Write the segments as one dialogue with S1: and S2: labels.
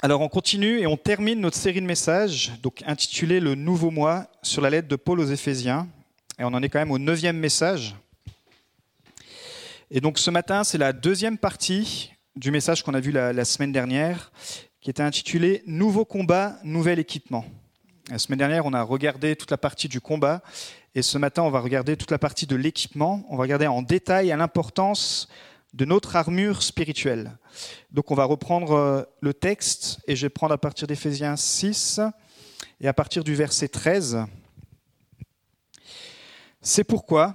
S1: Alors on continue et on termine notre série de messages, donc intitulée Le Nouveau Mois sur la lettre de Paul aux Éphésiens. Et on en est quand même au neuvième message. Et donc ce matin, c'est la deuxième partie du message qu'on a vu la, la, semaine dernière, qui était intitulé Nouveau combat, nouvel équipement. La semaine dernière, on a regardé toute la partie du combat, et ce matin, on va regarder toute la partie de l'équipement. On va regarder en détail à l'importance de notre armure spirituelle. Donc on va reprendre euh, le texte et je vais prendre à partir d'Éphésiens 6 et à partir du verset 13. C'est pourquoi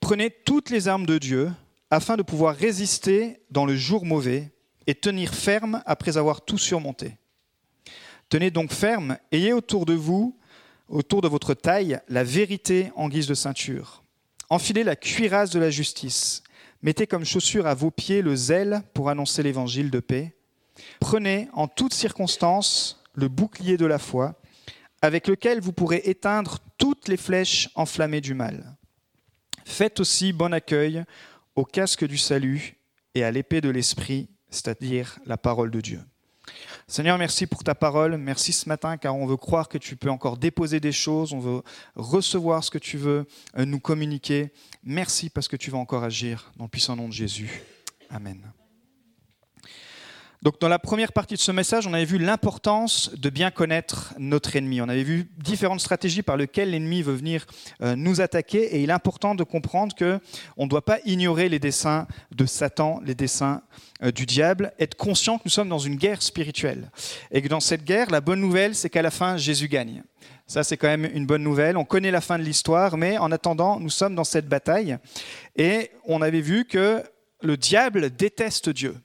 S1: prenez toutes les armes de Dieu afin de pouvoir résister dans le jour mauvais et tenir ferme après avoir tout surmonté. Tenez donc ferme, ayez autour de vous, autour de votre taille, la vérité en guise de ceinture. Enfilez la cuirasse de la justice Mettez comme chaussure à vos pieds le zèle pour annoncer l'évangile de paix. Prenez en toutes circonstances le bouclier de la foi, avec lequel vous pourrez éteindre toutes les flèches enflammées du mal. Faites aussi bon accueil au casque du salut et à l'épée de l'esprit, c'est-à-dire la parole de Dieu. Seigneur, merci pour ta parole. Merci ce matin car on veut croire que tu peux encore déposer des choses. On veut recevoir ce que tu veux euh, nous communiquer. Merci parce que tu vas encore agir dans le puissant nom de Jésus. Amen. Donc dans la première partie de ce message, on avait vu l'importance de bien connaître notre ennemi. On avait vu différentes stratégies par lesquelles l'ennemi veut venir euh, nous attaquer et il est important de comprendre que on ne doit pas ignorer les desseins de Satan, les desseins euh, du diable, être conscient que nous sommes dans une guerre spirituelle et que dans cette guerre, la bonne nouvelle, c'est qu'à la fin, Jésus gagne. Ça, c'est quand même une bonne nouvelle. On connaît la fin de l'histoire, mais en attendant, nous sommes dans cette bataille. Et on avait vu que le diable déteste Dieu.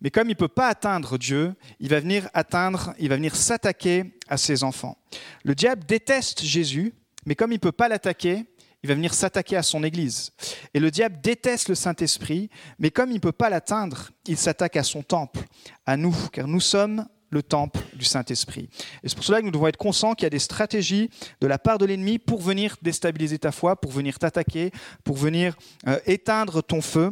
S1: Mais comme il ne peut pas atteindre Dieu, il va venir atteindre, il va venir s'attaquer à ses enfants. Le diable déteste Jésus, mais comme il ne peut pas l'attaquer, il va venir s'attaquer à son Église. Et le diable déteste le Saint-Esprit, mais comme il ne peut pas l'atteindre, il s'attaque à son temple, à nous, car nous sommes le temple du Saint-Esprit. Et c'est pour cela que nous devons être conscients qu'il y a des stratégies de la part de l'ennemi pour venir déstabiliser ta foi, pour venir t'attaquer, pour venir euh, éteindre ton feu.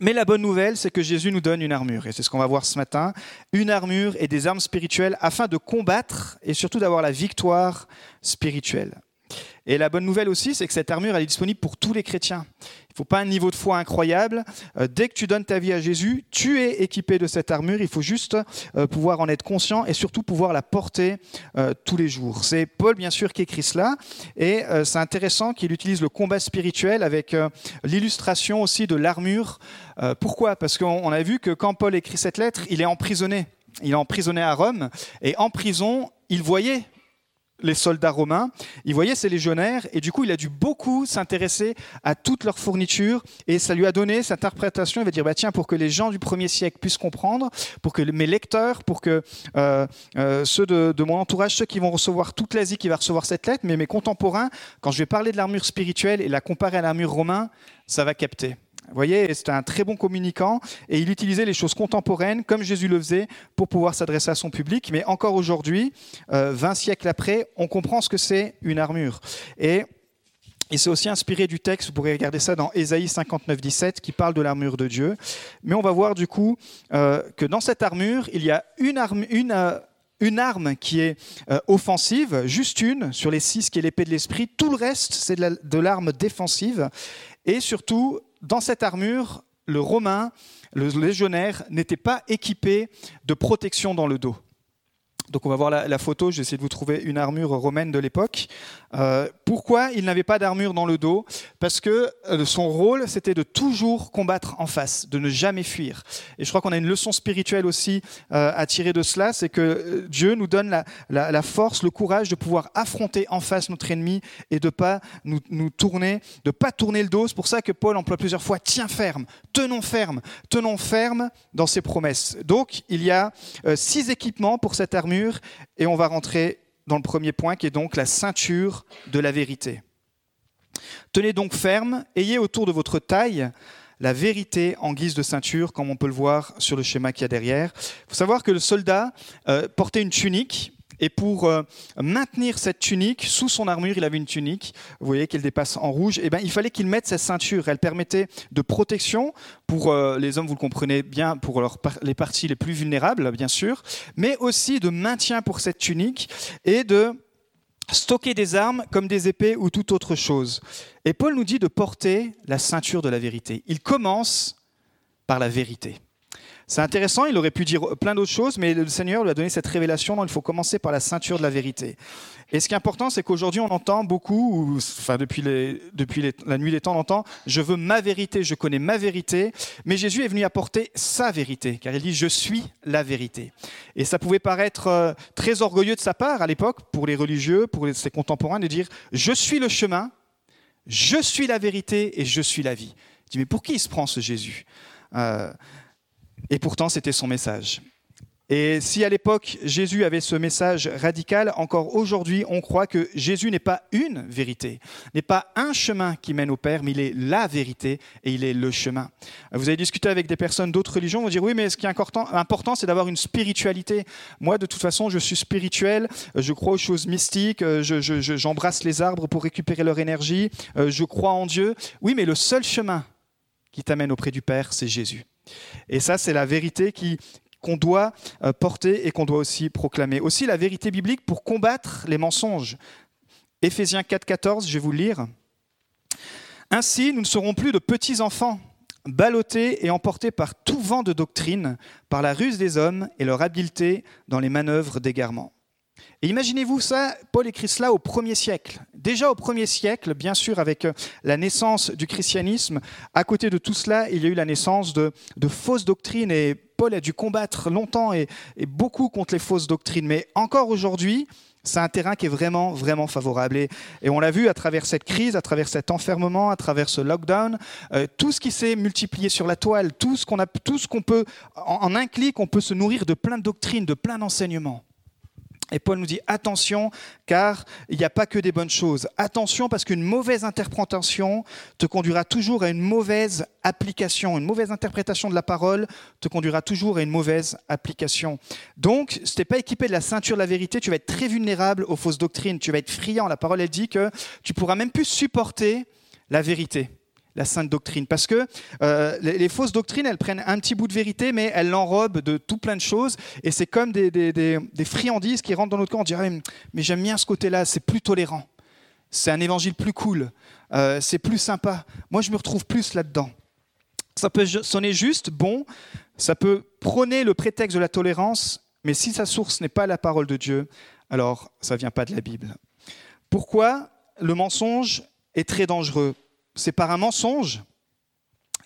S1: Mais la bonne nouvelle, c'est que Jésus nous donne une armure, et c'est ce qu'on va voir ce matin, une armure et des armes spirituelles afin de combattre et surtout d'avoir la victoire spirituelle. Et la bonne nouvelle aussi, c'est que cette armure, elle est disponible pour tous les chrétiens. Il ne faut pas un niveau de foi incroyable. Euh, dès que tu donnes ta vie à Jésus, tu es équipé de cette armure. Il faut juste euh, pouvoir en être conscient et surtout pouvoir la porter euh, tous les jours. C'est Paul, bien sûr, qui écrit cela. Et c'est intéressant qu'il utilise le combat spirituel avec l'illustration aussi de l'armure. pourquoi? Parce qu'on a vu que quand Paul écrit cette lettre, il est emprisonné. Il est emprisonné à Rome. Et en prison, il voyait les soldats romains, il voyait ces légionnaires et du coup il a dû beaucoup s'intéresser à toutes leurs fournitures et ça lui a donné cette interprétation. Il va dire bah tiens pour que les gens du premier siècle puissent comprendre, pour que mes lecteurs, pour que euh, euh, ceux de, de, mon entourage, ceux qui vont recevoir toute l'Asie qui va recevoir cette lettre, mais mes contemporains, quand je vais parler de l'armure spirituelle et la comparer à l'armure romaine, ça va capter. Vous voyez, c'était un très bon communicant et il utilisait les choses contemporaines comme Jésus le faisait pour pouvoir s'adresser à son public. Mais encore aujourd'hui, 20 euh, siècles après, on comprend ce que c'est une armure. Et il s'est aussi inspiré du texte, vous pourrez regarder ça dans Ésaïe 59, 17, qui parle de l'armure de Dieu. Mais on va voir du coup euh, que dans cette armure, il y a une arme, une, euh, une arme qui est offensive, juste une, sur les six qui est l'épée de l'esprit. Tout le reste, c'est de l'arme défensive. Et surtout, dans cette armure, le Romain, le légionnaire, n'était pas équipé de protection dans le dos. Donc on va voir la, photo, j'ai essayé de vous trouver une armure romaine de l'époque. Euh, pourquoi il n'avait pas d'armure dans le dos? Parce que euh, son rôle, c'était de toujours combattre en face, de ne jamais fuir. Et je crois qu'on a une leçon spirituelle aussi euh, à tirer de cela, c'est que Dieu nous donne la, la, force, le courage de pouvoir affronter en face notre ennemi et de pas nous, nous tourner, de pas tourner le dos. C'est pour ça que Paul emploie plusieurs fois tiens ferme, tenons ferme, tenons ferme dans ses promesses. Donc il y a six équipements pour cette armure et on va rentrer dans le premier point qui est donc la ceinture de la vérité. Tenez donc ferme, ayez autour de votre taille la vérité en guise de ceinture, comme on peut le voir sur le schéma qu'il y a derrière. Il faut savoir que le soldat euh, portait une tunique Et pour euh, maintenir cette tunique, sous son armure, il avait une tunique, vous voyez qu'elle dépasse en rouge, eh ben, il fallait qu'il mette sa ceinture. Elle permettait de protection pour euh, les hommes, vous le comprenez bien, pour les parties les plus vulnérables, bien sûr, mais aussi de maintien pour cette tunique et de stocker des armes comme des épées ou toute autre chose. Et Paul nous dit de porter la ceinture de la vérité. Il commence par la vérité. C'est intéressant, il aurait pu dire plein d'autres choses, mais le Seigneur lui a donné cette révélation, il faut commencer par la ceinture de la vérité. Et ce qui est important, c'est qu'aujourd'hui, on entend beaucoup, enfin depuis, depuis la nuit des temps, on entend « je veux ma vérité, je connais ma vérité », mais Jésus est venu apporter sa vérité, car il dit « je suis la vérité ». Et ça pouvait paraître euh, très orgueilleux de sa part à l'époque, pour les religieux, pour ses contemporains, de dire « je suis le chemin, je suis la vérité et je suis la vie ». Je dis « mais pour qui il se prend ce Jésus? Euh, et pourtant, c'était son message. Et si à l'époque Jésus avait ce message radical, encore aujourd'hui on croit que Jésus n'est pas une vérité, n'est pas un chemin qui mène au Père, mais il est la vérité et il est le chemin. Vous avez discuté avec des personnes d'autres religions, vous dire oui, mais ce qui est important, c'est d'avoir une spiritualité. Moi, de toute façon, je suis spirituel, je crois aux choses mystiques, j'embrasse les arbres pour récupérer leur énergie, je crois en Dieu. Oui, mais le seul chemin qui t'amène auprès du Père, c'est Jésus. Et ça, c'est la vérité qu'on doit euh, porter et qu'on doit aussi proclamer. Aussi la vérité biblique pour combattre les mensonges. Éphésiens 4,14, je vais vous le lire. Ainsi, nous ne serons plus de petits enfants, ballottés et emportés par tout vent de doctrine, par la ruse des hommes et leur habileté dans les manœuvres d'égarement. Et imaginez-vous ça, Paul écrit cela au premier siècle. Déjà au premier siècle, bien sûr, avec euh, la naissance du christianisme, à côté de tout cela, il y a eu la naissance de, fausses doctrines et Paul a dû combattre longtemps et, beaucoup contre les fausses doctrines. Mais encore aujourd'hui, c'est un terrain qui est vraiment, vraiment favorable. Et, on l'a vu à travers cette crise, à travers cet enfermement, à travers ce lockdown, euh, tout ce qui s'est multiplié sur la toile, tout ce qu'on a, tout ce qu'on peut, en, en un clic, on peut se nourrir de plein de doctrines, de plein d'enseignements. Et Paul nous dit attention, car il n'y a pas que des bonnes choses. Attention, parce qu'une mauvaise interprétation te conduira toujours à une mauvaise application. Une mauvaise interprétation de la parole te conduira toujours à une mauvaise application. Donc, si tu n'es pas équipé de la ceinture de la vérité, tu vas être très vulnérable aux fausses doctrines. Tu vas être friand. La parole, elle dit que tu pourras même plus supporter la vérité la sainte doctrine. Parce que euh, les, fausses doctrines, elles prennent un petit bout de vérité, mais elles l'enrobent de tout plein de choses. Et c'est comme des, friandises qui rentrent dans notre corps. On dirait, mais j'aime bien ce côté-là, c'est plus tolérant. C'est un évangile plus cool. Euh, c'est plus sympa. Moi, je me retrouve plus là-dedans. Ça peut sonner juste, bon, ça peut prôner le prétexte de la tolérance, mais si sa source n'est pas la parole de Dieu, alors ça ne vient pas de la Bible. Pourquoi le mensonge est très dangereux? C'est par un mensonge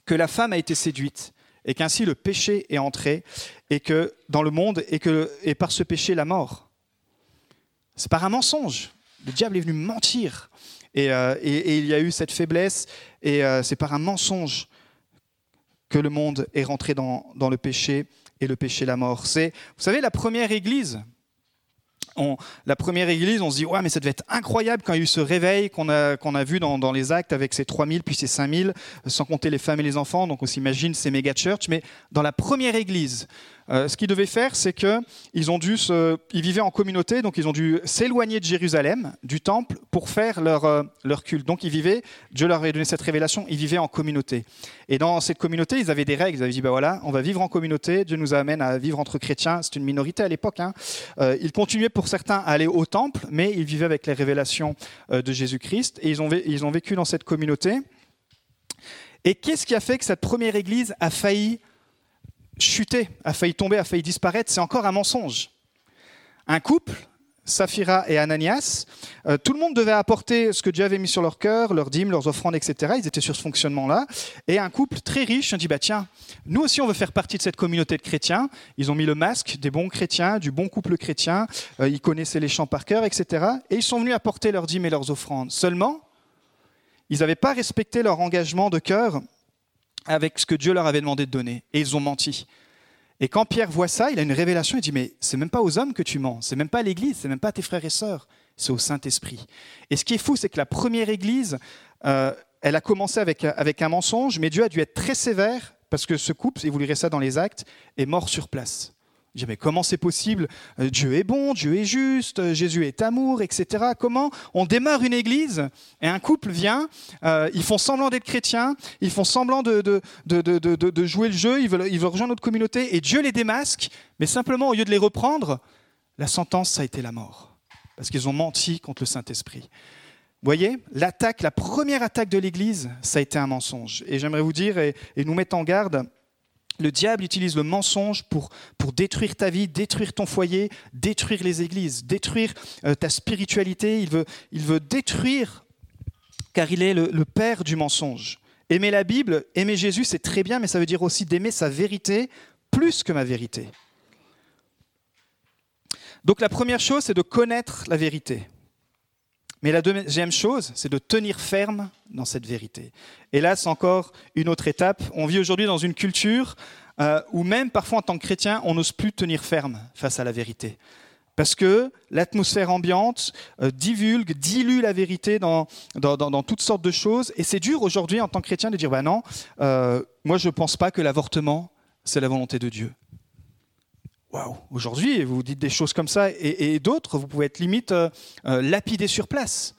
S1: que la femme a été séduite et qu'ainsi le péché est entré et que dans le monde et et par ce péché la mort. C'est par un mensonge. Le diable est venu mentir et, euh, il y a eu cette faiblesse et euh, c'est par un mensonge que le monde est rentré dans, dans le péché et le péché la mort. C'est vous savez la première église la première église, on se dit, ouais, mais ça devait être incroyable quand il y a eu ce réveil qu'on a, a vu dans, les actes avec ces 3000 puis ces 5000, sans compter les femmes et les enfants. Donc on s'imagine ces méga church. Mais dans la première église, euh, ce qu'ils devaient faire, c'est qu'ils ont dû ils vivaient en communauté, donc ils ont dû s'éloigner de Jérusalem, du temple, pour faire leur, euh, leur culte. Donc ils vivaient, Dieu leur avait donné cette révélation, ils vivaient en communauté. Et dans cette communauté, ils avaient des règles. Ils avaient dit, ben voilà, on va vivre en communauté. Dieu nous amène à vivre entre chrétiens. C'est une minorité à l'époque. Hein. Euh, ils continuaient pour certains à aller au temple, mais ils vivaient avec les révélations de Jésus-Christ et ils ont vécu dans cette communauté. Et qu'est-ce qui a fait que cette première église a failli chuté, a failli tomber, a failli disparaître, c'est encore un mensonge. Un couple, Saphira et Ananias, euh, tout le monde devait apporter ce que Dieu avait mis sur leur cœur, leurs dîmes, leurs offrandes, etc. Ils étaient sur ce fonctionnement-là. Et un couple très riche, on dit, bah tiens, nous aussi on veut faire partie de cette communauté de chrétiens. Ils ont mis le masque des bons chrétiens, du bon couple chrétien, euh, ils connaissaient les chants par cœur, etc. Et ils sont venus apporter leurs dîmes et leurs offrandes. Seulement, ils n'avaient pas respecté leur engagement de cœur avec ce que Dieu leur avait demandé de donner. Et ils ont menti. Et quand Pierre voit ça, il a une révélation, il dit, mais c'est même pas aux hommes que tu mens, c'est même pas à l'Église, c'est même pas à tes frères et sœurs, c'est au Saint-Esprit. Et ce qui est fou, c'est que la première Église, euh, elle a commencé avec, avec un mensonge, mais Dieu a dû être très sévère, parce que ce couple, et vous lirez ça dans les actes, est mort sur place. Je mais comment c'est possible? Euh, Dieu est bon, Dieu est juste, euh, Jésus est amour, etc. Comment on démarre une église et un couple vient, euh, ils font semblant d'être chrétiens, ils font semblant de, de, de, jouer le jeu, ils veulent, ils veulent rejoindre notre communauté et Dieu les démasque, mais simplement au lieu de les reprendre, la sentence, ça a été la mort. Parce qu'ils ont menti contre le Saint-Esprit. Vous voyez, l'attaque, la première attaque de l'Église, ça a été un mensonge. Et j'aimerais vous dire et, et nous mettre en garde, le diable utilise le mensonge pour, détruire ta vie, détruire ton foyer, détruire les églises, détruire euh, ta spiritualité. Il veut, il veut détruire, car il est le, le père du mensonge. Aimer la Bible, aimer Jésus, c'est très bien, mais ça veut dire aussi d'aimer sa vérité plus que ma vérité. Donc la première chose, c'est de connaître la vérité. Mais la deuxième chose, c'est de tenir ferme dans cette vérité. Et là, c'est encore une autre étape. On vit aujourd'hui dans une culture euh, où même parfois en tant que chrétien, on n'ose plus tenir ferme face à la vérité. Parce que l'atmosphère ambiante euh, divulgue, dilue la vérité dans, toutes sortes de choses. Et c'est dur aujourd'hui en tant que chrétien de dire, bah non, euh, moi je ne pense pas que l'avortement, c'est la volonté de Dieu. Waouh, aujourd'hui, vous dites des choses comme ça, et, d'autres, vous pouvez être limite euh, euh, lapidé sur place.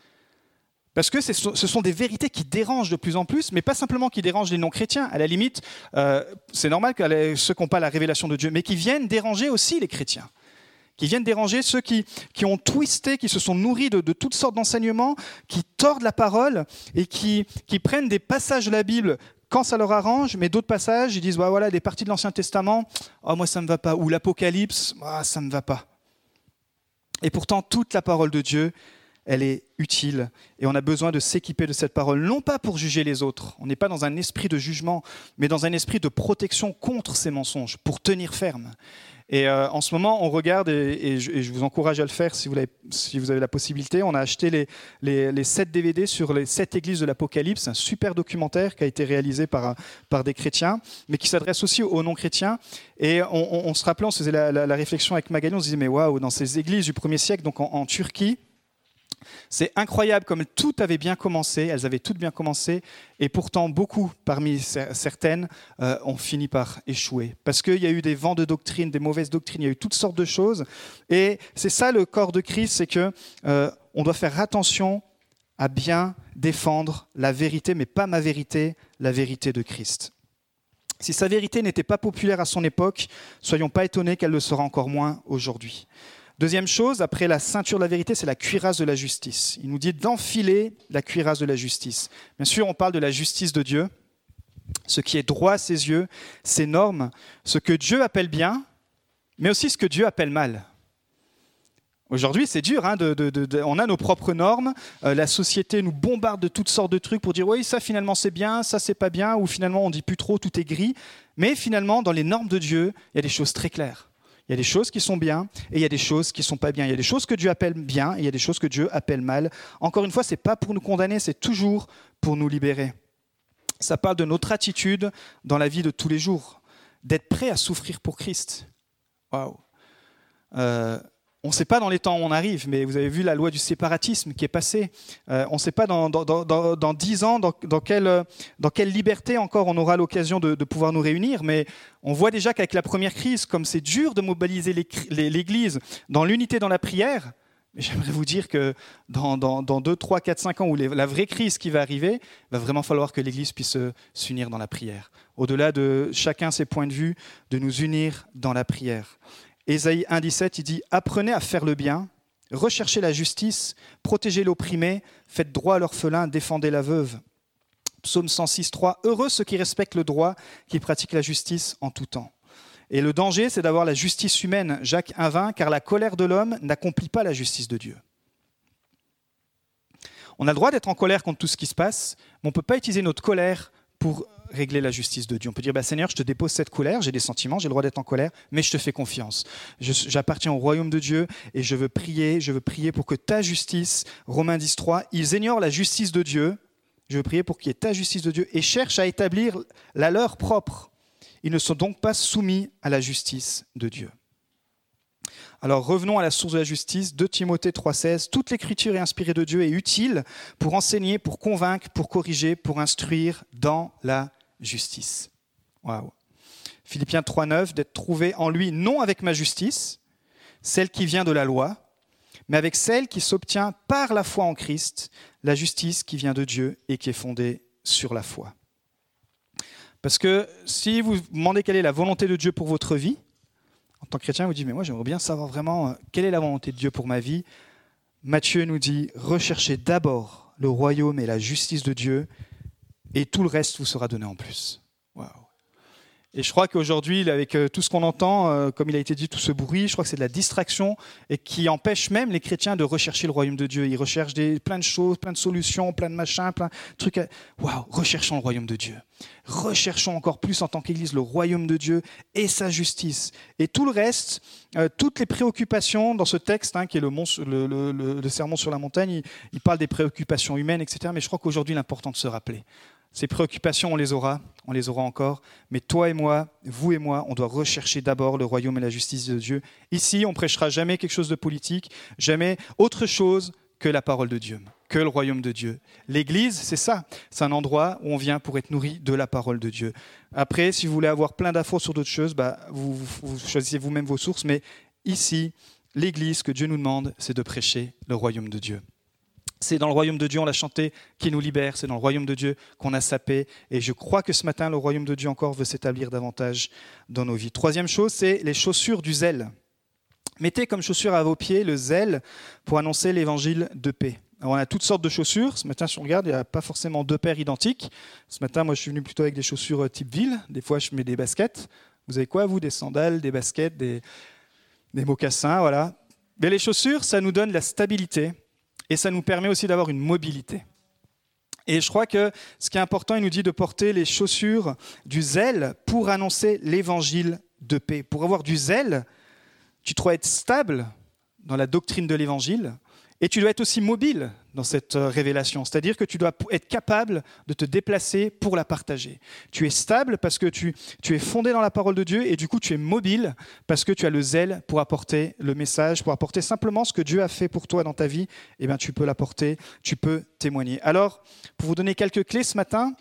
S1: Parce que ce sont des vérités qui dérangent de plus en plus, mais pas simplement qui dérangent les non-chrétiens. À la limite, euh, c'est normal que ceux qui n'ont pas la révélation de Dieu, mais qui viennent déranger aussi les chrétiens. Qui viennent déranger ceux qui, ont twisté, qui se sont nourris de, toutes sortes d'enseignements, qui tordent la parole et qui prennent des passages de la Bible quand ça leur arrange, mais d'autres passages, ils disent bah, voilà, des parties de l'Ancien Testament, oh, moi ça ne me va pas, ou l'Apocalypse, oh, ça ne me va pas. Et pourtant, toute la parole de Dieu, elle est utile et on a besoin de s'équiper de cette parole, non pas pour juger les autres, on n'est pas dans un esprit de jugement, mais dans un esprit de protection contre ces mensonges, pour tenir ferme. Et euh, en ce moment, on regarde, et, je, vous encourage à le faire si vous, avez, la possibilité, on a acheté les, les, 7 DVD sur les 7 églises de l'Apocalypse, un super documentaire qui a été réalisé par, par des chrétiens, mais qui s'adresse aussi aux non-chrétiens. Et on, se rappelait, on se faisait la, réflexion avec Magali, on se disait, mais waouh, dans ces églises du 1er siècle, donc en Turquie, c'est incroyable comme tout avait bien commencé, elles avaient toutes bien commencé, et pourtant beaucoup parmi certaines euh, ont fini par échouer. Parce qu'il y a eu des vents de doctrine, des mauvaises doctrines, il y a eu toutes sortes de choses. Et c'est ça le corps de Christ, c'est que euh, on doit faire attention à bien défendre la vérité, mais pas ma vérité, la vérité de Christ. Si sa vérité n'était pas populaire à son époque, soyons pas étonnés qu'elle le sera encore moins aujourd'hui. Deuxième chose, après la ceinture de la vérité, c'est la cuirasse de la justice. Il nous dit d'enfiler la cuirasse de la justice. Bien sûr, on parle de la justice de Dieu, ce qui est droit à ses yeux, ses normes, ce que Dieu appelle bien, mais aussi ce que Dieu appelle mal. Aujourd'hui, c'est dur, hein, on a nos propres normes, euh, la société nous bombarde de toutes sortes de trucs pour dire oui, ça finalement c'est bien, ça c'est pas bien, ou finalement on dit plus trop, tout est gris. Mais finalement, dans les normes de Dieu, il y a des choses très claires. Il y a des choses qui sont bien et il y a des choses qui ne sont pas bien. Il y a des choses que Dieu appelle bien et il y a des choses que Dieu appelle mal. Encore une fois, ce n'est pas pour nous condamner, c'est toujours pour nous libérer. Ça parle de notre attitude dans la vie de tous les jours, d'être prêt à souffrir pour Christ. Waouh! On ne sait pas dans les temps où on arrive, mais vous avez vu la loi du séparatisme qui est passée. Euh, on ne sait pas dans, dix ans dans, quelle, dans, liberté encore on aura l'occasion de, pouvoir nous réunir. Mais on voit déjà qu'avec la première crise, comme c'est dur de mobiliser l'Église dans l'unité dans la prière, j'aimerais vous dire que dans, dans, 2, 3, 4, 5 ans, où la vraie crise qui va arriver, il va vraiment falloir que l'Église puisse s'unir dans la prière. Au-delà de chacun ses points de vue, de nous unir dans la prière. Ésaïe 1,17, il dit Apprenez à faire le bien, recherchez la justice, protégez l'opprimé, faites droit à l'orphelin, défendez la veuve. Psaume 106, 3 Heureux ceux qui respectent le droit, qui pratiquent la justice en tout temps. Et le danger, c'est d'avoir la justice humaine, Jacques 1,20, car la colère de l'homme n'accomplit pas la justice de Dieu. On a le droit d'être en colère contre tout ce qui se passe, mais on ne peut pas utiliser notre colère pour régler la justice de Dieu. On peut dire, bah, Seigneur, je te dépose cette colère, j'ai des sentiments, j'ai le droit d'être en colère, mais je te fais confiance. J'appartiens au royaume de Dieu et je veux prier, je veux prier pour que ta justice, Romains 10, 3, ils ignorent la justice de Dieu. Je veux prier pour qu'il y ait ta justice de Dieu et cherchent à établir la leur propre. Ils ne sont donc pas soumis à la justice de Dieu. Alors revenons à la source de la justice, 2 Timothée 3,16. Toute l'écriture est inspirée de Dieu et utile pour enseigner, pour convaincre, pour corriger, pour instruire dans la justice. Philippiens 3.9, d'être trouvé en lui, non avec ma justice, celle qui vient de la loi, mais avec celle qui s'obtient par la foi en Christ, la justice qui vient de Dieu et qui est fondée sur la foi. Parce que si vous demandez quelle est la volonté de Dieu pour votre vie, en tant que chrétien, vous dites, mais moi j'aimerais bien savoir vraiment euh, quelle est la volonté de Dieu pour ma vie. Matthieu nous dit, recherchez d'abord le royaume et la justice de Dieu, et tout le reste vous sera donné en plus. Et je crois qu'aujourd'hui, avec euh, tout ce qu'on entend, euh, comme il a été dit, tout ce bruit, je crois que c'est de la distraction et qui empêche même les chrétiens de rechercher le royaume de Dieu. Ils recherchent des, plein de choses, plein de solutions, plein de machins, plein de trucs. Waouh, recherchons le royaume de Dieu. Recherchons encore plus en tant qu'Église le royaume de Dieu et sa justice. Et tout le reste, euh, toutes les préoccupations dans ce texte, hein, qui est le, le, sermon sur la montagne, il, il parle des préoccupations humaines, etc. Mais je crois qu'aujourd'hui, l'important de se rappeler, ces préoccupations, on les aura, on les aura encore, mais toi et moi, vous et moi, on doit rechercher d'abord le royaume et la justice de Dieu. Ici, on prêchera jamais quelque chose de politique, jamais autre chose que la parole de Dieu, que le royaume de Dieu. L'Église, c'est ça, c'est un endroit où on vient pour être nourri de la parole de Dieu. Après, si vous voulez avoir plein d'infos sur d'autres choses, bah, vous, vous choisissez vous-même vos sources, mais ici, l'Église, que Dieu nous demande, c'est de prêcher le royaume de Dieu. C'est dans le royaume de Dieu, on l'a chanté, qui nous libère. C'est dans le royaume de Dieu qu'on a sa paix. Et je crois que ce matin, le royaume de Dieu encore veut s'établir davantage dans nos vies. Troisième chose, c'est les chaussures du zèle. Mettez comme chaussure à vos pieds le zèle pour annoncer l'évangile de paix. on a toutes sortes de chaussures. Ce matin, si on regarde, il n'y a pas forcément deux paires identiques. Ce matin, moi, je suis venu plutôt avec des chaussures type ville. Des fois, je mets des baskets. Vous avez quoi, vous Des sandales, des baskets, des, des mocassins, voilà. Mais les chaussures, ça nous donne la stabilité et ça nous permet aussi d'avoir une mobilité. Et je crois que ce qui est important, il nous dit de porter les chaussures du zèle pour annoncer l'évangile de paix. Pour avoir du zèle, tu dois être stable dans la doctrine de l'évangile, et tu dois être aussi mobile dans cette euh, révélation, c'est-à-dire que tu dois être capable de te déplacer pour la partager. Tu es stable parce que tu, tu es fondé dans la parole de Dieu et du coup tu es mobile parce que tu as le zèle pour apporter le message, pour apporter simplement ce que Dieu a fait pour toi dans ta vie, eh bien tu peux l'apporter, tu peux témoigner. Alors, pour vous donner quelques clés ce matin,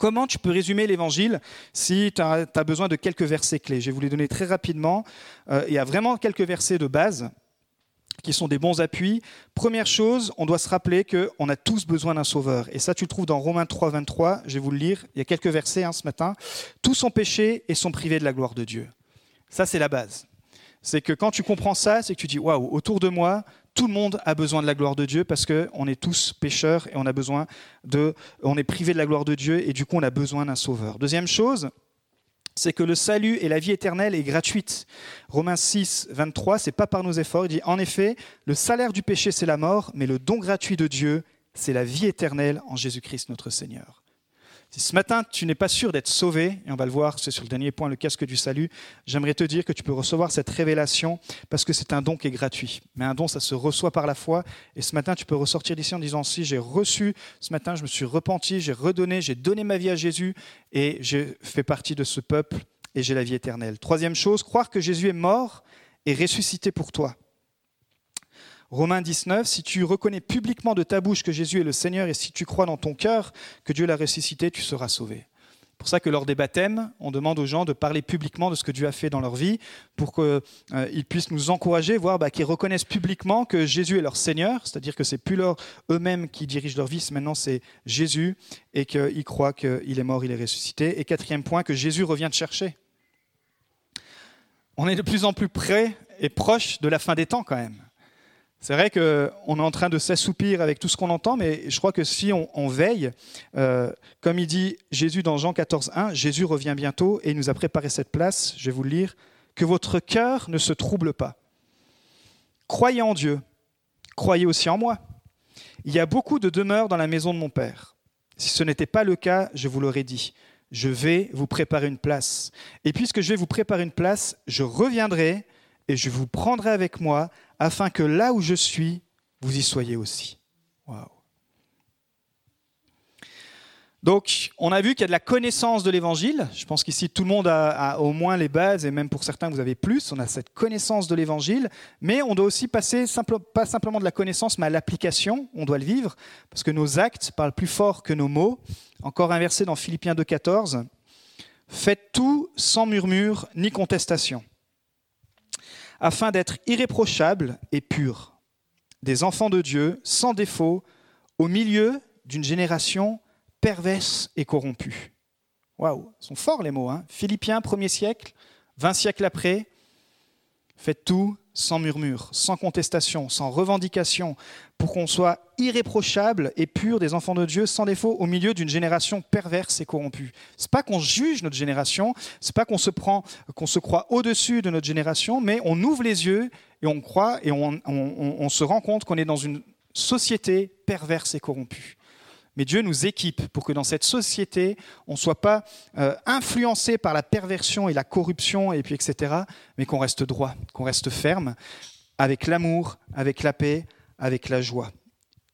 S1: Comment tu peux résumer l'évangile si tu as, besoin de quelques versets clés? Je vais vous les donner très rapidement. Euh, il y a vraiment quelques versets de base qui sont des bons appuis. Première chose, on doit se rappeler qu'on a tous besoin d'un sauveur. Et ça, tu le trouves dans Romains 3, 23. Je vais vous le lire. Il y a quelques versets hein, ce matin. Tous sont péchés et sont privés de la gloire de Dieu. Ça, c'est la base. C'est que quand tu comprends ça, c'est que tu dis waouh, autour de moi, tout le monde a besoin de la gloire de Dieu parce qu'on est tous pécheurs et on a besoin de, on est privé de la gloire de Dieu et du coup on a besoin d'un sauveur. Deuxième chose, c'est que le salut et la vie éternelle est gratuite. Romains 6, 23, c'est pas par nos efforts. Il dit en effet, le salaire du péché c'est la mort, mais le don gratuit de Dieu c'est la vie éternelle en Jésus-Christ notre Seigneur. Si ce matin tu n'es pas sûr d'être sauvé, et on va le voir, c'est sur le dernier point, le casque du salut, j'aimerais te dire que tu peux recevoir cette révélation parce que c'est un don qui est gratuit. Mais un don, ça se reçoit par la foi. Et ce matin, tu peux ressortir d'ici en disant, si j'ai reçu, ce matin, je me suis repenti, j'ai redonné, j'ai donné ma vie à Jésus et j'ai fait partie de ce peuple et j'ai la vie éternelle. Troisième chose, croire que Jésus est mort et ressuscité pour toi. Romains 19, si tu reconnais publiquement de ta bouche que Jésus est le Seigneur et si tu crois dans ton cœur que Dieu l'a ressuscité, tu seras sauvé. C'est pour ça que lors des baptêmes, on demande aux gens de parler publiquement de ce que Dieu a fait dans leur vie pour qu'ils euh, puissent nous encourager, voire bah, qu'ils reconnaissent publiquement que Jésus est leur Seigneur, c'est-à-dire que c'est plus eux-mêmes qui dirigent leur vie, maintenant c'est Jésus et qu'ils croient qu'il est mort, il est ressuscité. Et quatrième point, que Jésus revient te chercher. On est de plus en plus près et proche de la fin des temps quand même. C'est vrai qu'on est en train de s'assoupir avec tout ce qu'on entend, mais je crois que si on, veille, euh, comme il dit Jésus dans Jean 14, 1, Jésus revient bientôt et il nous a préparé cette place, je vais vous le lire, que votre cœur ne se trouble pas. Croyez en Dieu, croyez aussi en moi. Il y a beaucoup de demeures dans la maison de mon Père. Si ce n'était pas le cas, je vous l'aurais dit. Je vais vous préparer une place. Et puisque je vais vous préparer une place, je reviendrai et je vous prendrai avec moi afin que là où je suis, vous y soyez aussi. Donc, on a vu qu'il y a de la connaissance de l'évangile. Je pense qu'ici, tout le monde a, au moins les bases, et même pour certains, vous avez plus. On a cette connaissance de l'évangile, mais on doit aussi passer pas simplement de la connaissance, mais à l'application. On doit le vivre, parce que nos actes parlent plus fort que nos mots. Encore un verset dans Philippiens 2,14. Faites tout sans murmure ni contestation, afin d'être irréprochables et purs, des enfants de Dieu, sans défaut, au milieu d'une génération perverse et corrompue. Waouh, sont forts les mots. Hein Philippiens, premier siècle, 20 siècles après, faites tout sans murmure, sans contestation, sans revendication, pour qu'on soit irréprochable et pur des enfants de Dieu, sans défaut, au milieu d'une génération perverse et corrompue. C'est pas qu'on juge notre génération, c'est pas qu'on se prend, qu'on se croit au-dessus de notre génération, mais on ouvre les yeux et on croit et on se rend compte qu'on est dans une société perverse et corrompue. Mais Dieu nous équipe pour que dans cette société, on ne soit pas euh, influencé par la perversion et la corruption, et puis etc., mais qu'on reste droit, qu'on reste ferme, avec l'amour, avec la paix, avec la joie.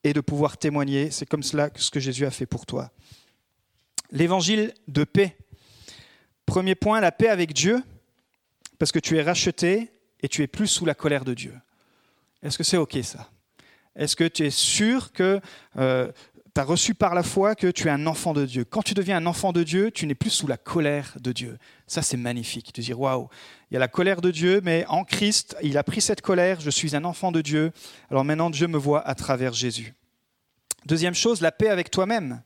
S1: Et de pouvoir témoigner, c'est comme cela ce que Jésus a fait pour toi. L'évangile de paix. Premier point, la paix avec Dieu, parce que tu es racheté et tu es plus sous la colère de Dieu. Est-ce que c'est OK ça? Est-ce que tu es sûr que euh, tu as reçu par la foi que tu es un enfant de Dieu. Quand tu deviens un enfant de Dieu, tu n'es plus sous la colère de Dieu. Ça, c'est magnifique de dire waouh, il y a la colère de Dieu, mais en Christ, il a pris cette colère, je suis un enfant de Dieu. Alors maintenant, Dieu me voit à travers Jésus. Deuxième chose, la paix avec toi-même.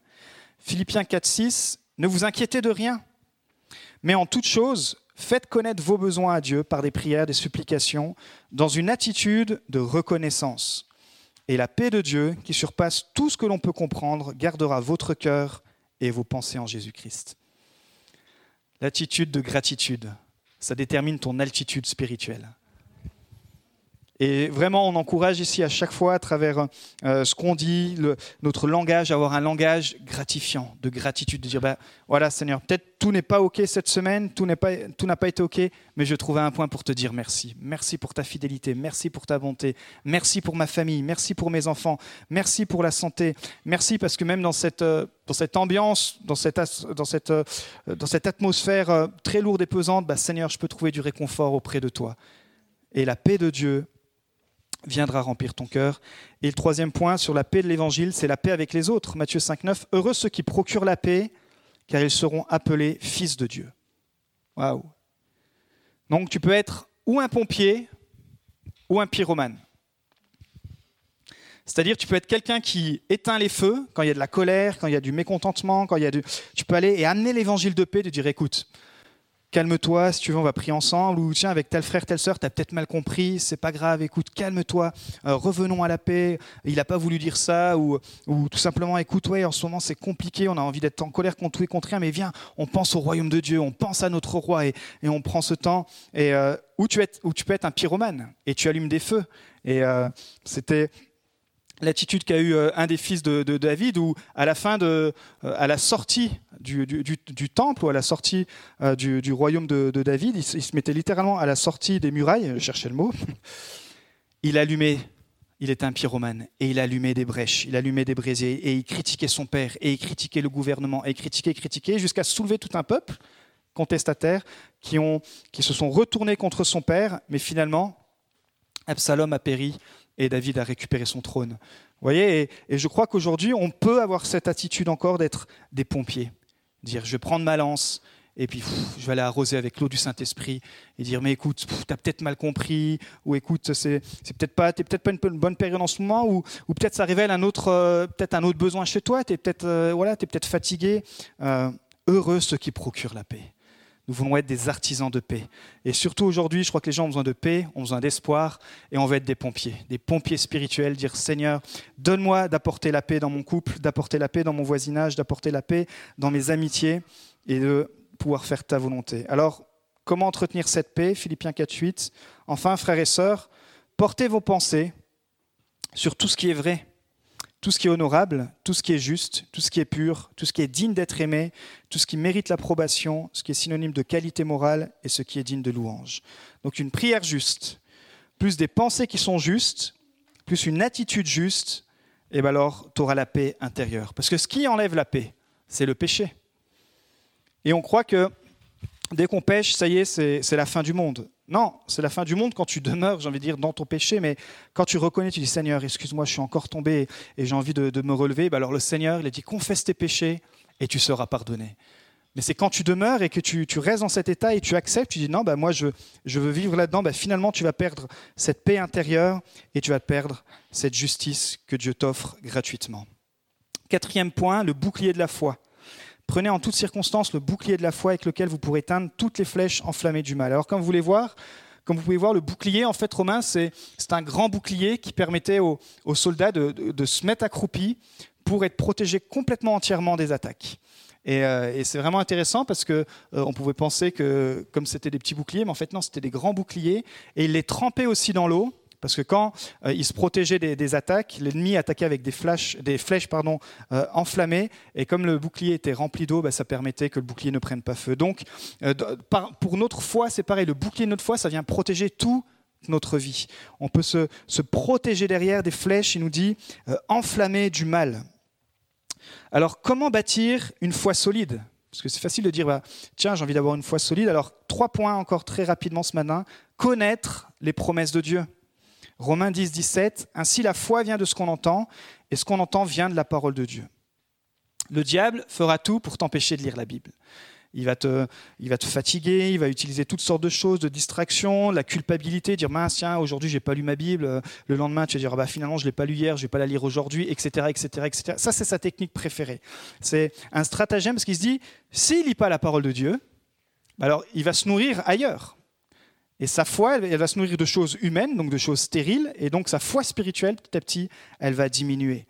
S1: Philippiens 4, 6, ne vous inquiétez de rien, mais en toute chose, faites connaître vos besoins à Dieu par des prières, des supplications, dans une attitude de reconnaissance. Et la paix de Dieu, qui surpasse tout ce que l'on peut comprendre, gardera votre cœur et vos pensées en Jésus-Christ. L'attitude de gratitude, ça détermine ton altitude spirituelle. Et vraiment, on encourage ici à chaque fois, à travers euh, ce qu'on dit, notre langage, à avoir un langage gratifiant, de gratitude, de dire, bah, voilà Seigneur, peut-être tout n'est pas OK cette semaine, tout n'a pas, pas été OK, mais je trouvais un point pour te dire merci. Merci pour ta fidélité, merci pour ta bonté, merci pour ma famille, merci pour mes enfants, merci pour la santé, merci parce que même dans cette, euh, dans cette ambiance, dans cette, dans cette, euh, dans cette atmosphère très lourde et pesante, bah, Seigneur, je peux trouver du réconfort auprès de toi. Et la paix de Dieu, viendra remplir ton cœur. Et le troisième point sur la paix de l'Évangile, c'est la paix avec les autres. Matthieu 5, 9. Heureux ceux qui procurent la paix, car ils seront appelés fils de Dieu. Waouh. Donc tu peux être ou un pompier ou un pyromane. C'est-à-dire tu peux être quelqu'un qui éteint les feux quand il y a de la colère, quand il y a du mécontentement, quand il y a du... Tu peux aller et amener l'évangile de paix, de dire écoute, calme-toi, si tu veux, on va prier ensemble, ou tiens, avec tel frère, telle sœur, tu as peut-être mal compris, c'est pas grave, écoute, calme-toi, euh, revenons à la paix, il n'a pas voulu dire ça, ou, tout simplement, écoute, ouais, en ce moment c'est compliqué, on a envie d'être en colère contre tout et contre rien, mais viens, on pense au royaume de Dieu, on pense à notre roi, et, on prend ce temps, et euh, où, tu tu peux être un pyromane, et tu allumes des feux. Et euh, c'était l'attitude qu'a eu un des fils de, David, où à la fin de, à la sortie du, temple ou à la sortie euh, du, royaume de, David. Il, se mettait littéralement à la sortie des murailles, je cherchais le mot. Il allumait, il était un pyromane, et il allumait des brèches, il allumait des brasiers, et il critiquait son père, et il critiquait le gouvernement, et il critiquait, critiquait, jusqu'à soulever tout un peuple contestataire qui, ont, qui se sont retournés contre son père, mais finalement, Absalom a péri et David a récupéré son trône. Vous voyez, et je crois qu'aujourd'hui, on peut avoir cette attitude encore d'être des pompiers. Dire, je vais prendre ma lance, et puis je vais aller arroser avec l'eau du Saint-Esprit et dire mais écoute tu as peut-être mal compris ou écoute c'est c'est peut-être pas peut-être pas une bonne période en ce moment ou, ou peut-être ça révèle un autre euh, peut-être un autre besoin chez toi tu es peut-être euh, voilà peut-être fatigué euh, heureux ceux qui procurent la paix nous voulons être des artisans de paix. Et surtout aujourd'hui, je crois que les gens ont besoin de paix, ont besoin d'espoir, et on veut être des pompiers, des pompiers spirituels, dire Seigneur, donne-moi d'apporter la paix dans mon couple, d'apporter la paix dans mon voisinage, d'apporter la paix dans mes amitiés, et de pouvoir faire ta volonté. Alors, comment entretenir cette paix? Philippiens 4, 8. Enfin, frères et sœurs, portez vos pensées sur tout ce qui est vrai tout ce qui est honorable, tout ce qui est juste, tout ce qui est pur, tout ce qui est digne d'être aimé, tout ce qui mérite l'approbation, ce qui est synonyme de qualité morale et ce qui est digne de louange. Donc une prière juste, plus des pensées qui sont justes, plus une attitude juste, et bien alors tu auras la paix intérieure. Parce que ce qui enlève la paix, c'est le péché. Et on croit que dès qu'on pêche, ça y est, c'est la fin du monde. Non, c'est la fin du monde quand tu demeures, j'ai envie de dire, dans ton péché, mais quand tu reconnais, tu dis Seigneur, excuse-moi, je suis encore tombé et j'ai envie de, me relever, bah alors le Seigneur, il a dit confesse tes péchés et tu seras pardonné. Mais c'est quand tu demeures et que tu, restes dans cet état et tu acceptes, tu dis non, bah, moi je, veux vivre là-dedans, bah, finalement tu vas perdre cette paix intérieure et tu vas perdre cette justice que Dieu t'offre gratuitement. Quatrième point, le bouclier de la foi. Prenez en toutes circonstances le bouclier de la foi avec lequel vous pourrez éteindre toutes les flèches enflammées du mal. Alors comme vous voulez voir, comme vous pouvez voir, le bouclier, en fait, romain, c'est un grand bouclier qui permettait aux, soldats de, se mettre accroupis pour être protégés complètement entièrement des attaques. Euh, et, c'est vraiment intéressant parce que euh, on pouvait penser que comme c'était des petits boucliers, mais en fait non, c'était des grands boucliers. Et il les trempait aussi dans l'eau. Parce que quand euh, il se protégeait des, attaques, l'ennemi attaquait avec des, des flèches pardon, enflammées, et comme le bouclier était rempli d'eau, bah, ça permettait que le bouclier ne prenne pas feu. Donc, pour notre foi, c'est pareil, le bouclier de notre foi, ça vient protéger tout notre vie. On peut se, se protéger derrière des flèches, il nous dit, enflammées du mal. Alors, comment bâtir une foi solide? Parce que c'est facile de dire, bah, tiens, j'ai envie d'avoir une foi solide. Alors, trois points encore très rapidement ce matin. Connaître les promesses de Dieu. Romains 10, 17. Ainsi, la foi vient de ce qu'on entend, et ce qu'on entend vient de la parole de Dieu. Le diable fera tout pour t'empêcher de lire la Bible. Il va, te, il va te fatiguer, il va utiliser toutes sortes de choses, de distractions, la culpabilité, dire mince, tiens, aujourd'hui, j'ai pas lu ma Bible. Le lendemain, tu vas dire, ah bah, finalement, je l'ai pas lu hier, je vais pas la lire aujourd'hui, etc., etc., etc. Ça, c'est sa technique préférée. C'est un stratagème parce qu'il se dit, s'il lit pas la parole de Dieu, alors il va se nourrir ailleurs. Et sa foi, elle va se nourrir de choses humaines, donc de choses stériles, et donc sa foi spirituelle, petit à petit, elle va diminuer.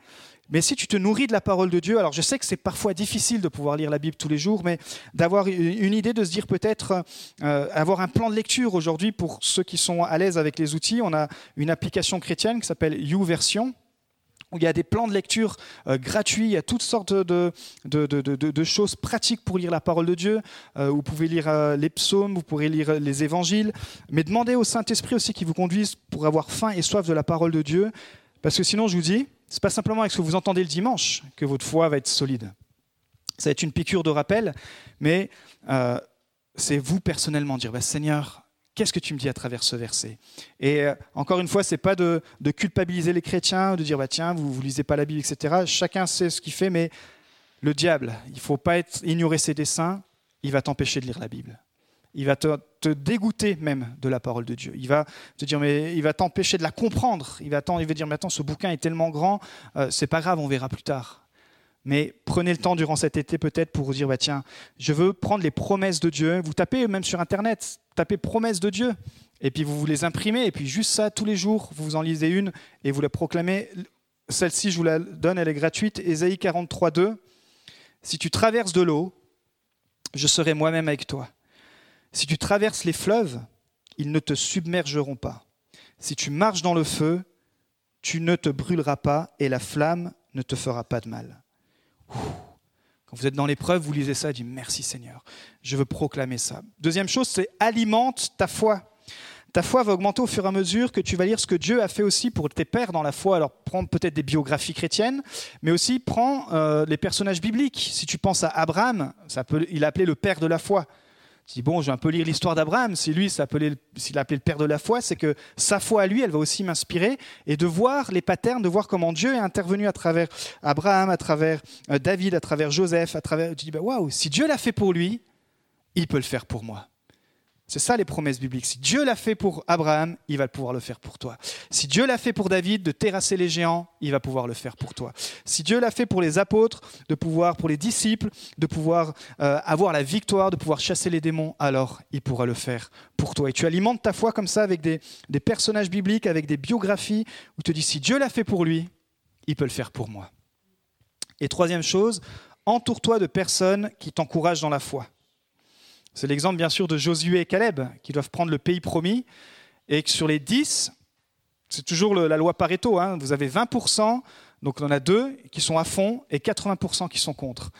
S1: Mais si tu te nourris de la parole de Dieu, alors je sais que c'est parfois difficile de pouvoir lire la Bible tous les jours, mais d'avoir une idée de se dire peut-être euh, avoir un plan de lecture aujourd'hui pour ceux qui sont à l'aise avec les outils. On a une application chrétienne qui s'appelle YouVersion il y a des plans de lecture euh, gratuits, il y a toutes sortes de, choses pratiques pour lire la parole de Dieu. Euh, vous pouvez lire les psaumes, vous pourrez lire les évangiles, mais demandez au Saint-Esprit aussi qu'il vous conduise pour avoir faim et soif de la parole de Dieu, parce que sinon, je vous dis, ce n'est pas simplement avec ce que vous entendez le dimanche que votre foi va être solide. Ça va être une piqûre de rappel, mais euh, c'est vous personnellement dire bah, Seigneur, qu'est-ce que tu me dis à travers ce verset? Et euh, encore une fois, ce n'est pas de, culpabiliser les chrétiens, de dire bah, tiens, vous ne lisez pas la Bible, etc. Chacun sait ce qu'il fait, mais le diable, il ne faut pas être, ignorer ses desseins, il va t'empêcher de lire la Bible. Il va te, dégoûter même de la parole de Dieu. Il va te dire, mais il va t'empêcher de la comprendre. Il va, il dire, mais attends, ce bouquin est tellement grand, euh, c'est pas grave, on verra plus tard. Mais prenez le temps durant cet été peut-être pour vous dire, bah, tiens, je veux prendre les promesses de Dieu. Vous tapez même sur Internet, tapez promesses de Dieu, et puis vous vous les imprimez, et puis juste ça, tous les jours, vous en lisez une, et vous la proclamez. Celle-ci, je vous la donne, elle est gratuite. Ésaïe 43, 2. Si tu traverses de l'eau, je serai moi-même avec toi. Si tu traverses les fleuves, ils ne te submergeront pas. Si tu marches dans le feu, tu ne te brûleras pas et la flamme ne te fera pas de mal. Quand vous êtes dans l'épreuve, vous lisez ça et dites merci Seigneur, je veux proclamer ça. Deuxième chose, c'est alimente ta foi. Ta foi va augmenter au fur et à mesure que tu vas lire ce que Dieu a fait aussi pour tes pères dans la foi. Alors prends peut-être des biographies chrétiennes, mais aussi prends euh, les personnages bibliques. Si tu penses à Abraham, ça peut, il a appelé le père de la foi. Je dis, bon, je vais un peu lire l'histoire d'Abraham. Si lui, s'il appelé le père de la foi, c'est que sa foi à lui, elle va aussi m'inspirer. Et de voir les patterns, de voir comment Dieu est intervenu à travers Abraham, à travers euh, David, à travers Joseph, à travers. Tu dis, bah, waouh, si Dieu l'a fait pour lui, il peut le faire pour moi. C'est ça les promesses bibliques. Si Dieu l'a fait pour Abraham, il va pouvoir le faire pour toi. Si Dieu l'a fait pour David de terrasser les géants, il va pouvoir le faire pour toi. Si Dieu l'a fait pour les apôtres, de pouvoir pour les disciples, de pouvoir euh, avoir la victoire, de pouvoir chasser les démons, alors il pourra le faire pour toi. Et tu alimentes ta foi comme ça avec des, des personnages bibliques, avec des biographies, où tu te dis si Dieu l'a fait pour lui, il peut le faire pour moi. Et troisième chose, entoure-toi de personnes qui t'encouragent dans la foi. C'est l'exemple bien sûr de Josué et Caleb qui doivent prendre le pays promis et que sur les 10, c'est toujours la loi Pareto, hein, vous avez 20%, donc on en a deux qui sont à fond et 80% qui sont contre.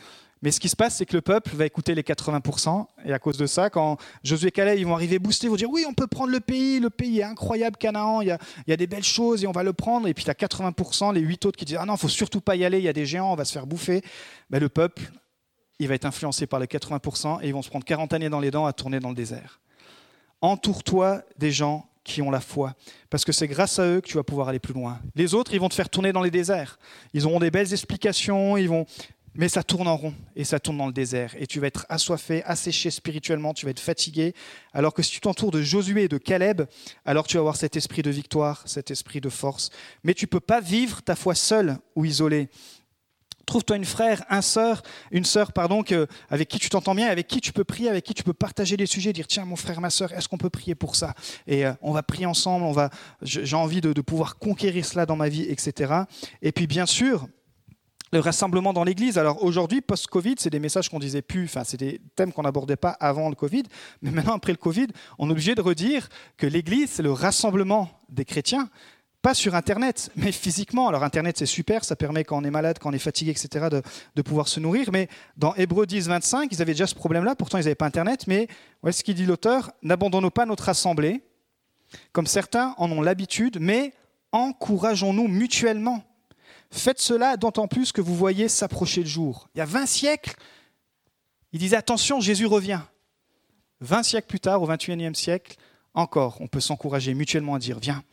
S1: Mais ce qui se passe, c'est que le peuple va écouter les 80%, et à cause de ça, quand Josué et Caleb ils vont arriver boostés, ils vont dire oui, on peut prendre le pays, le pays est incroyable, Canaan, il y a, des belles choses et on va le prendre. Et puis tu as 80%, les 8 autres qui disent ah non, il faut surtout pas y aller, il y a des géants, on va se faire bouffer. Mais le peuple il va être influencé par les 80% et ils vont se prendre 40 années dans les dents à tourner dans le désert. Entoure-toi des gens qui ont la foi, parce que c'est grâce à eux que tu vas pouvoir aller plus loin. Les autres, ils vont te faire tourner dans les déserts. Ils auront des belles explications, ils vont... mais ça tourne en rond et ça tourne dans le désert. Et tu vas être assoiffé, asséché spirituellement, tu vas être fatigué. Alors que si tu t'entoures de Josué et de Caleb, alors tu vas avoir cet esprit de victoire, cet esprit de force. Mais tu peux pas vivre ta foi seul ou isolé. Trouve-toi une frère, un sœur, une sœur, pardon, avec qui tu t'entends bien, avec qui tu peux prier, avec qui tu peux partager des sujets, dire tiens mon frère, ma sœur, est-ce qu'on peut prier pour ça? Et euh, on va prier ensemble. On va, j'ai envie de, de pouvoir conquérir cela dans ma vie, etc. Et puis bien sûr, le rassemblement dans l'Église. Alors aujourd'hui, post-Covid, c'est des messages qu'on disait plus, enfin c'est des thèmes qu'on n'abordait pas avant le Covid, mais maintenant après le Covid, on est obligé de redire que l'Église, c'est le rassemblement des chrétiens, pas sur Internet, mais physiquement. Alors Internet, c'est super, ça permet quand on est malade, quand on est fatigué, etc., de, pouvoir se nourrir. Mais dans Hébreu 10, 25, ils avaient déjà ce problème-là, pourtant ils n'avaient pas Internet, mais voyez ce qu'il dit l'auteur, n'abandonnons pas notre assemblée, comme certains en ont l'habitude, mais encourageons-nous mutuellement Faites cela d'autant plus que vous voyez s'approcher le jour. Il y a 20 siècles, il disait attention, Jésus revient. 20 siècles plus tard, au 21e siècle, encore, on peut s'encourager mutuellement à dire viens,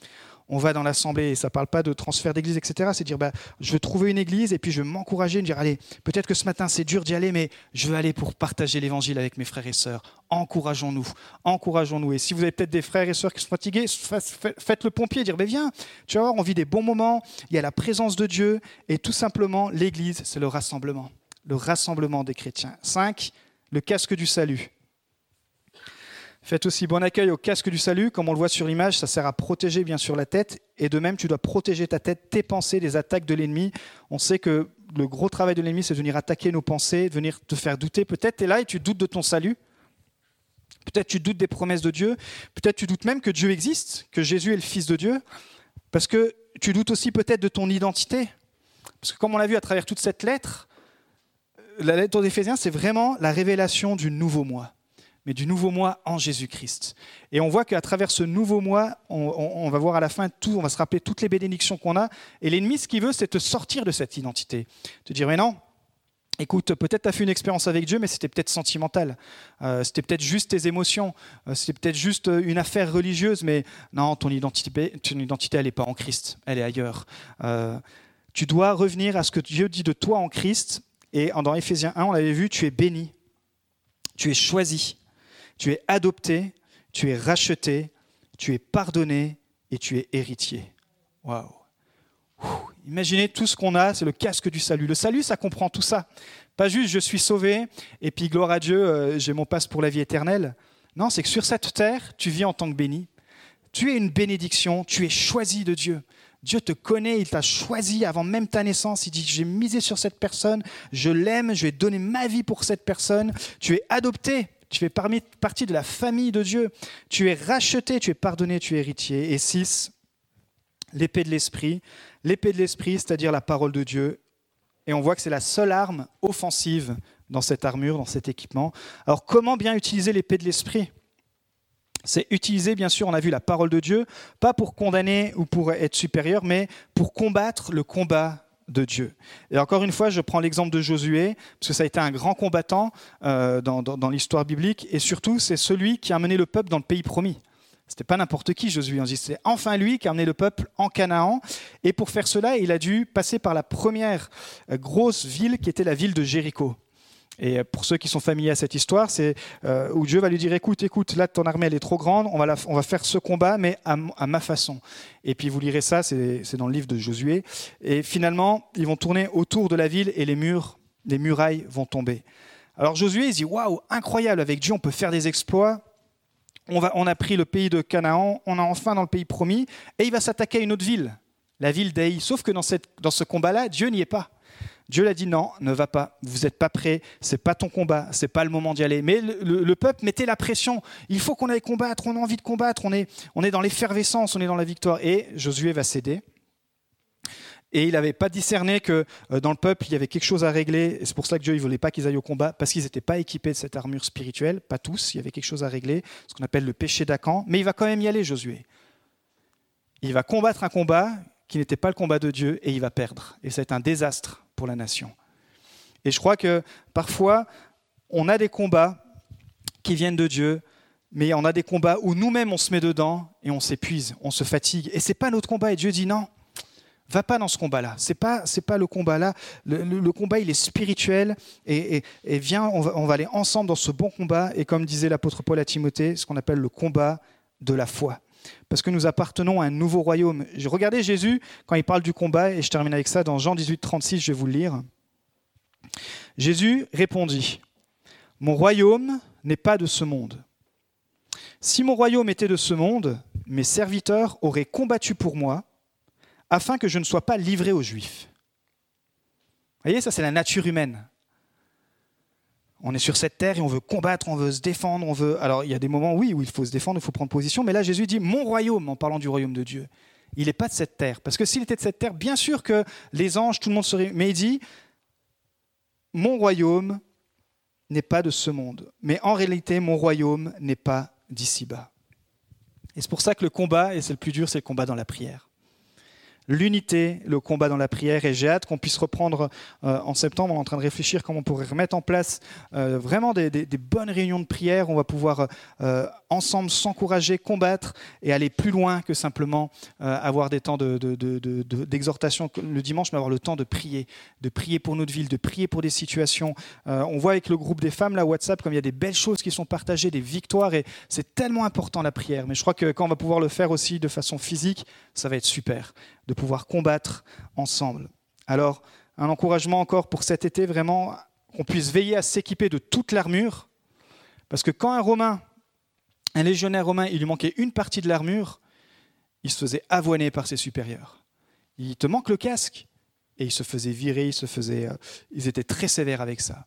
S1: on va dans l'assemblée, et ça ne parle pas de transfert d'église, etc. C'est dire, bah, je veux trouver une église et puis je veux m'encourager, me dire, allez, peut-être que ce matin c'est dur d'y aller, mais je veux aller pour partager l'évangile avec mes frères et sœurs. Encourageons-nous, encourageons-nous. Et si vous avez peut-être des frères et sœurs qui sont fatigués, faites le pompier, dire, mais viens, tu vas voir, on vit des bons moments, il y a la présence de Dieu, et tout simplement, l'église, c'est le rassemblement, le rassemblement des chrétiens. 5. Le casque du salut. Faites aussi bon accueil au casque du salut. Comme on le voit sur l'image, ça sert à protéger bien sûr la tête. Et de même, tu dois protéger ta tête, tes pensées des attaques de l'ennemi. On sait que le gros travail de l'ennemi, c'est de venir attaquer nos pensées, de venir te faire douter. Peut-être tu es là et tu doutes de ton salut. Peut-être tu doutes des promesses de Dieu. Peut-être tu doutes même que Dieu existe, que Jésus est le Fils de Dieu. Parce que tu doutes aussi peut-être de ton identité. Parce que comme on l'a vu à travers toute cette lettre, la lettre aux Éphésiens, c'est vraiment la révélation du nouveau moi mais du nouveau moi en Jésus-Christ. Et on voit qu'à travers ce nouveau moi, on, va voir à la fin tout, on va se rappeler toutes les bénédictions qu'on a. Et l'ennemi, ce qu'il veut, c'est te sortir de cette identité. Te dire, mais non, Écoute, peut-être tu as fait une expérience avec Dieu, mais c'était peut-être sentimental. Euh, c'était peut-être juste tes émotions. Euh, c'était peut-être juste une affaire religieuse, mais non, ton identité, ton identité elle n'est pas en Christ, elle est ailleurs. Euh, tu dois revenir à ce que Dieu dit de toi en Christ. Et dans Éphésiens 1, on l'avait vu, tu es béni, tu es choisi, tu es adopté, tu es racheté, tu es pardonné et tu es héritier. Waouh! Imaginez tout ce qu'on a, c'est le casque du salut. Le salut, ça comprend tout ça. Pas juste je suis sauvé et puis gloire à Dieu, euh, j'ai mon passe pour la vie éternelle. Non, c'est que sur cette terre, tu vis en tant que béni. Tu es une bénédiction, tu es choisi de Dieu. Dieu te connaît, il t'a choisi avant même ta naissance. Il dit, j'ai misé sur cette personne, je l'aime, je vais donner ma vie pour cette personne. Tu es adopté, tu fais partie de la famille de Dieu. Tu es racheté, tu es pardonné, tu es héritier. Et 6, l'épée de l'esprit. L'épée de l'esprit, c'est-à-dire la parole de Dieu. Et on voit que c'est la seule arme offensive dans cette armure, dans cet équipement. Alors comment bien utiliser l'épée de l'esprit? C'est utiliser, bien sûr, on a vu la parole de Dieu, pas pour condamner ou pour être supérieur, mais pour combattre le combat de Dieu. Et encore une fois, je prends l'exemple de Josué, parce que ça a été un grand combattant euh, dans, l'histoire biblique, et surtout, c'est celui qui a mené le peuple dans le pays promis. C'était pas n'importe qui, Josué. C'est enfin lui qui a amené le peuple en Canaan. Et pour faire cela, il a dû passer par la première euh, grosse ville qui était la ville de Jéricho. Et pour ceux qui sont familiers à cette histoire, c'est euh, où Dieu va lui dire écoute, écoute, là ton armée elle est trop grande, on va, on va faire ce combat, mais à, ma façon. Et puis vous lirez ça, c'est dans le livre de Josué. Et finalement, ils vont tourner autour de la ville et les murs, les murailles vont tomber. Alors Josué, il dit waouh, incroyable, avec Dieu on peut faire des exploits. On, va, on a pris le pays de Canaan, on est enfin dans le pays promis, et il va s'attaquer à une autre ville, la ville d'Aï. Sauf que dans, cette, dans ce combat-là, Dieu n'y est pas. Dieu l'a dit non, ne va pas, vous n'êtes pas prêt, c'est pas ton combat, c'est pas le moment d'y aller. Mais le, peuple mettait la pression. Il faut qu'on aille combattre, on a envie de combattre, on est, dans l'effervescence, on est dans la victoire. Et Josué va céder. Et il n'avait pas discerné que euh, dans le peuple, il y avait quelque chose à régler. C'est pour ça que Dieu ne voulait pas qu'ils aillent au combat, parce qu'ils n'étaient pas équipés de cette armure spirituelle. Pas tous, il y avait quelque chose à régler, ce qu'on appelle le péché d'Acan. Mais il va quand même y aller, Josué. Il va combattre un combat qui n'était pas le combat de Dieu, et il va perdre. Et c'est un désastre pour la nation. Et je crois que parfois, on a des combats qui viennent de Dieu, mais on a des combats où nous-mêmes on se met dedans et on s'épuise, on se fatigue. Et c'est pas notre combat. Et Dieu dit non, va pas dans ce combat-là. C'est pas pas le combat-là. Le, combat il est spirituel et, viens, on va, aller ensemble dans ce bon combat. Et comme disait l'apôtre Paul à Timothée, ce qu'on appelle le combat de la foi. Parce que nous appartenons à un nouveau royaume. Regardez Jésus quand il parle du combat, et je termine avec ça dans Jean 18, 36, je vais vous le lire. Jésus répondit, Mon royaume n'est pas de ce monde. Si mon royaume était de ce monde, mes serviteurs auraient combattu pour moi, afin que je ne sois pas livré aux Juifs. Vous voyez, ça c'est la nature humaine. On est sur cette terre et on veut combattre, on veut se défendre, on veut. Alors il y a des moments, oui, où il faut se défendre, il faut prendre position, mais là Jésus dit mon royaume en parlant du royaume de Dieu. Il n'est pas de cette terre. Parce que s'il était de cette terre, bien sûr que les anges, tout le monde serait. Mais il dit mon royaume n'est pas de ce monde. Mais en réalité, mon royaume n'est pas d'ici-bas. Et c'est pour ça que le combat, et c'est le plus dur, c'est le combat dans la prière l'unité, le combat dans la prière. Et j'ai hâte qu'on puisse reprendre euh, en septembre. On est en train de réfléchir comment on pourrait remettre en place euh, vraiment des, bonnes réunions de prière. On va pouvoir euh, ensemble s'encourager, combattre et aller plus loin que simplement avoir des temps d'exhortation de, le dimanche, mais avoir le temps de prier, de prier pour notre ville, de prier pour des situations. on voit avec le groupe des femmes, là, WhatsApp, comme il y a des belles choses qui sont partagées, des victoires. Et c'est tellement important la prière. Mais je crois que quand on va pouvoir le faire aussi de façon physique, ça va être super de pouvoir combattre ensemble. Alors, un encouragement encore pour cet été, vraiment, qu'on puisse veiller à s'équiper de toute l'armure, parce que quand un Romain, un légionnaire romain, il lui manquait une partie de l'armure, il se faisait avoiner par ses supérieurs. Il te manque le casque, et il se faisait virer, il se faisait, euh, ils étaient très sévères avec ça.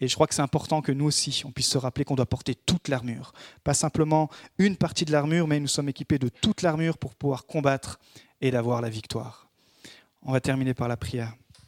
S1: Et je crois que c'est important que nous aussi, on puisse se rappeler qu'on doit porter toute l'armure. Pas simplement une partie de l'armure, mais nous sommes équipés de toute l'armure pour pouvoir combattre et d'avoir la victoire. On va terminer par la prière.